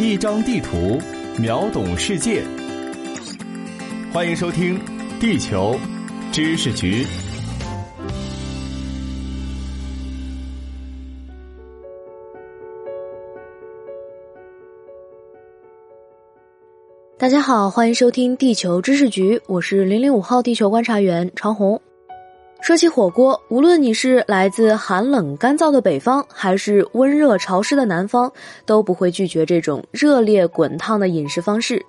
一张地图，秒懂世界。欢迎收听《地球知识局》。大家好，欢迎收听《地球知识局》，我是零零五号地球观察员长虹。说起火锅，无论你是来自寒冷干燥的北方，还是温热潮湿的南方，都不会拒绝这种热烈滚烫的饮食方式。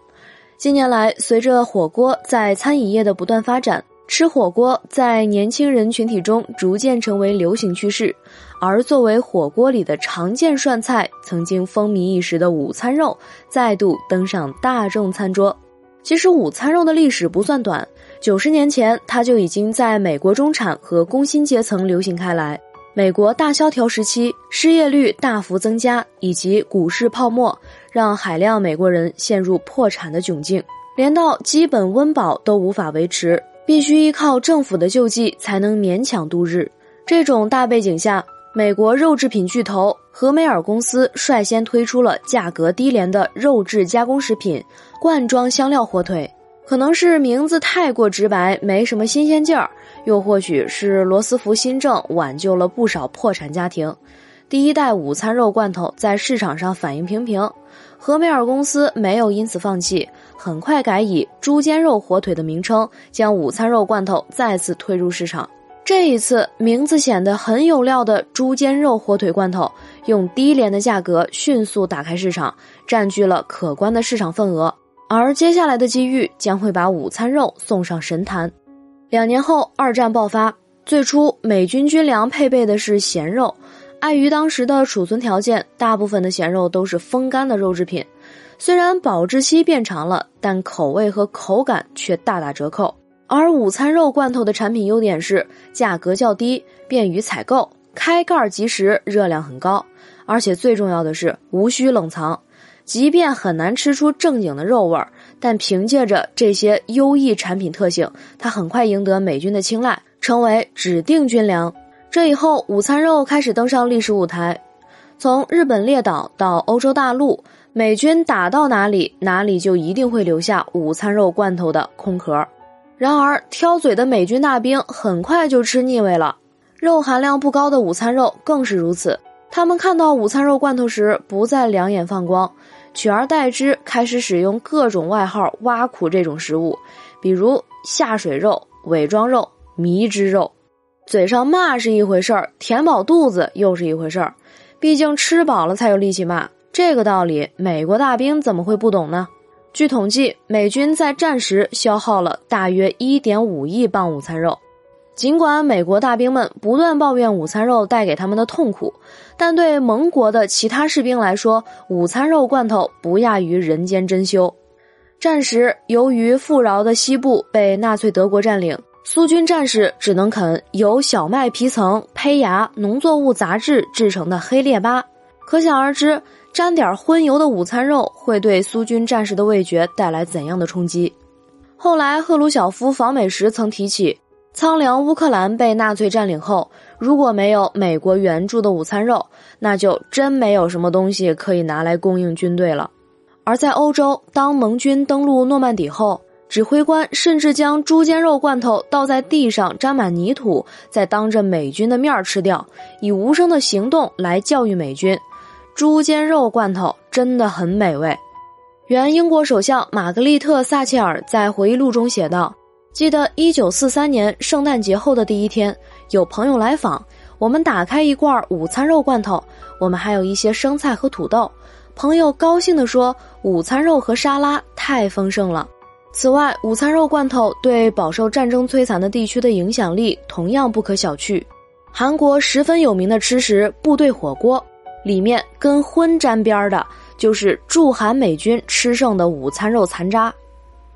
近年来，随着火锅在餐饮业的不断发展，吃火锅在年轻人群体中逐渐成为流行趋势。而作为火锅里的常见涮菜，曾经风靡一时的午餐肉再度登上大众餐桌。其实，午餐肉的历史不算短。九十年前，它就已经在美国中产和工薪阶层流行开来。美国大萧条时期，失业率大幅增加，以及股市泡沫，让海量美国人陷入破产的窘境，连到基本温饱都无法维持，必须依靠政府的救济才能勉强度日。这种大背景下，美国肉制品巨头和美尔公司率先推出了价格低廉的肉质加工食品——罐装香料火腿。可能是名字太过直白，没什么新鲜劲儿，又或许是罗斯福新政挽救了不少破产家庭。第一代午餐肉罐头在市场上反应平平，和美尔公司没有因此放弃，很快改以猪肩肉火腿的名称，将午餐肉罐头再次推入市场。这一次，名字显得很有料的猪肩肉火腿罐头，用低廉的价格迅速打开市场，占据了可观的市场份额。而接下来的机遇将会把午餐肉送上神坛。两年后，二战爆发。最初，美军军粮配备的是咸肉，碍于当时的储存条件，大部分的咸肉都是风干的肉制品。虽然保质期变长了，但口味和口感却大打折扣。而午餐肉罐头的产品优点是价格较低，便于采购，开盖即食，热量很高，而且最重要的是无需冷藏。即便很难吃出正经的肉味儿，但凭借着这些优异产品特性，它很快赢得美军的青睐，成为指定军粮。这以后，午餐肉开始登上历史舞台。从日本列岛到欧洲大陆，美军打到哪里，哪里就一定会留下午餐肉罐头的空壳。然而，挑嘴的美军大兵很快就吃腻味了，肉含量不高的午餐肉更是如此。他们看到午餐肉罐头时，不再两眼放光。取而代之，开始使用各种外号挖苦这种食物，比如下水肉、伪装肉、迷之肉。嘴上骂是一回事儿，填饱肚子又是一回事儿。毕竟吃饱了才有力气骂，这个道理美国大兵怎么会不懂呢？据统计，美军在战时消耗了大约一点五亿磅午餐肉。尽管美国大兵们不断抱怨午餐肉带给他们的痛苦，但对盟国的其他士兵来说，午餐肉罐头不亚于人间珍馐。战时，由于富饶的西部被纳粹德国占领，苏军战士只能啃由小麦皮层、胚芽、农作物杂质制成的黑列巴，可想而知，沾点荤油的午餐肉会对苏军战士的味觉带来怎样的冲击。后来，赫鲁晓夫访美时曾提起。苍凉乌克兰被纳粹占领后，如果没有美国援助的午餐肉，那就真没有什么东西可以拿来供应军队了。而在欧洲，当盟军登陆诺曼底后，指挥官甚至将猪肩肉罐头倒在地上沾满泥土，再当着美军的面吃掉，以无声的行动来教育美军：猪肩肉罐头真的很美味。原英国首相玛格丽特·撒切尔在回忆录中写道。记得一九四三年圣诞节后的第一天，有朋友来访，我们打开一罐午餐肉罐头，我们还有一些生菜和土豆。朋友高兴地说：“午餐肉和沙拉太丰盛了。”此外，午餐肉罐头对饱受战争摧残的地区的影响力同样不可小觑。韩国十分有名的吃食部队火锅，里面跟荤沾边的就是驻韩美军吃剩的午餐肉残渣。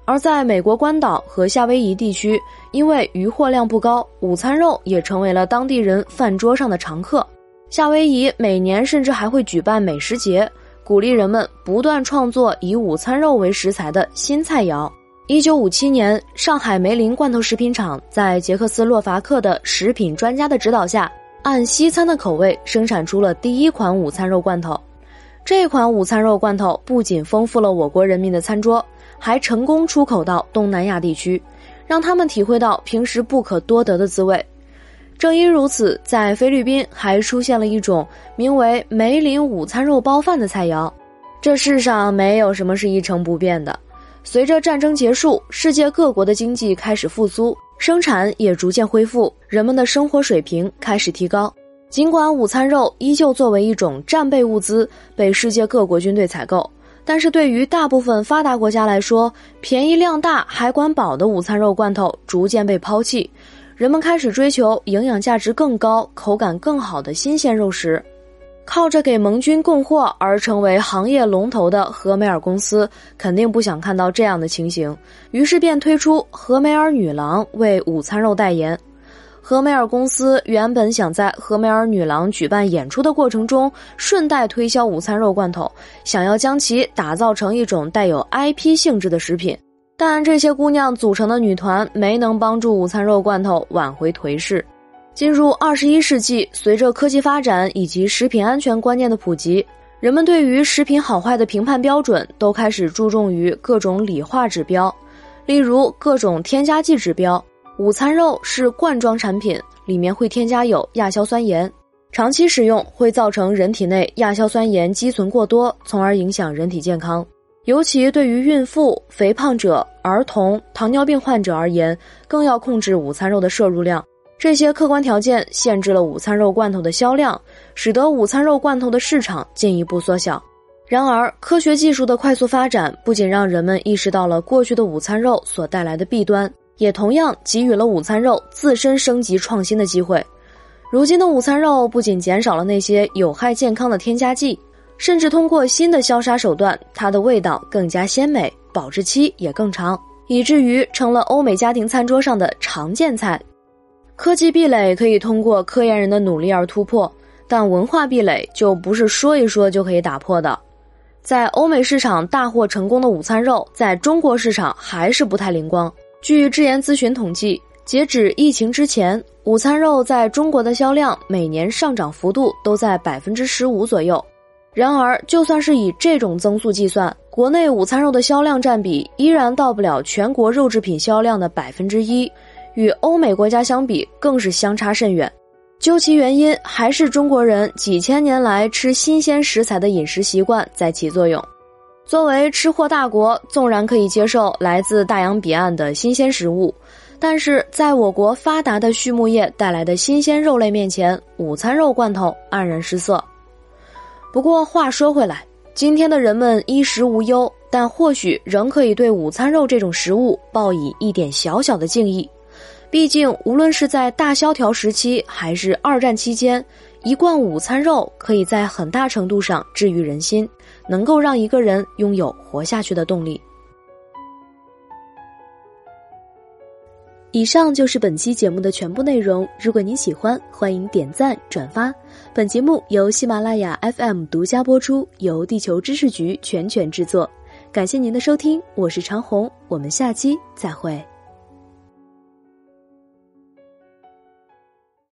而在美国关岛和夏威夷地区，因为渔获量不高，午餐肉也成为了当地人饭桌上的常客。夏威夷每年甚至还会举办美食节，鼓励人们不断创作以午餐肉为食材的新菜肴。一九五七年，上海梅林罐头食品厂在捷克斯洛伐克的食品专家的指导下，按西餐的口味生产出了第一款午餐肉罐头。这款午餐肉罐头不仅丰富了我国人民的餐桌，还成功出口到东南亚地区，让他们体会到平时不可多得的滋味。正因如此，在菲律宾还出现了一种名为“梅林午餐肉包饭”的菜肴。这世上没有什么是一成不变的。随着战争结束，世界各国的经济开始复苏，生产也逐渐恢复，人们的生活水平开始提高。尽管午餐肉依旧作为一种战备物资被世界各国军队采购，但是对于大部分发达国家来说，便宜量大还管饱的午餐肉罐头逐渐被抛弃，人们开始追求营养价值更高、口感更好的新鲜肉食。靠着给盟军供货而成为行业龙头的和美尔公司，肯定不想看到这样的情形，于是便推出和美尔女郎为午餐肉代言。和美尔公司原本想在和美尔女郎举办演出的过程中，顺带推销午餐肉罐头，想要将其打造成一种带有 IP 性质的食品。但这些姑娘组成的女团没能帮助午餐肉罐头挽回颓势。进入二十一世纪，随着科技发展以及食品安全观念的普及，人们对于食品好坏的评判标准都开始注重于各种理化指标，例如各种添加剂指标。午餐肉是罐装产品，里面会添加有亚硝酸盐，长期使用会造成人体内亚硝酸盐积存过多，从而影响人体健康。尤其对于孕妇、肥胖者、儿童、糖尿病患者而言，更要控制午餐肉的摄入量。这些客观条件限制了午餐肉罐头的销量，使得午餐肉罐头的市场进一步缩小。然而，科学技术的快速发展不仅让人们意识到了过去的午餐肉所带来的弊端。也同样给予了午餐肉自身升级创新的机会。如今的午餐肉不仅减少了那些有害健康的添加剂，甚至通过新的消杀手段，它的味道更加鲜美，保质期也更长，以至于成了欧美家庭餐桌上的常见菜。科技壁垒可以通过科研人的努力而突破，但文化壁垒就不是说一说就可以打破的。在欧美市场大获成功的午餐肉，在中国市场还是不太灵光。据智研咨询统计，截止疫情之前，午餐肉在中国的销量每年上涨幅度都在百分之十五左右。然而，就算是以这种增速计算，国内午餐肉的销量占比依然到不了全国肉制品销量的百分之一，与欧美国家相比更是相差甚远。究其原因，还是中国人几千年来吃新鲜食材的饮食习惯在起作用。作为吃货大国，纵然可以接受来自大洋彼岸的新鲜食物，但是在我国发达的畜牧业带来的新鲜肉类面前，午餐肉罐头黯然失色。不过话说回来，今天的人们衣食无忧，但或许仍可以对午餐肉这种食物抱以一点小小的敬意。毕竟，无论是在大萧条时期，还是二战期间。一罐午餐肉可以在很大程度上治愈人心，能够让一个人拥有活下去的动力。以上就是本期节目的全部内容。如果您喜欢，欢迎点赞转发。本节目由喜马拉雅 FM 独家播出，由地球知识局全权制作。感谢您的收听，我是长虹，我们下期再会。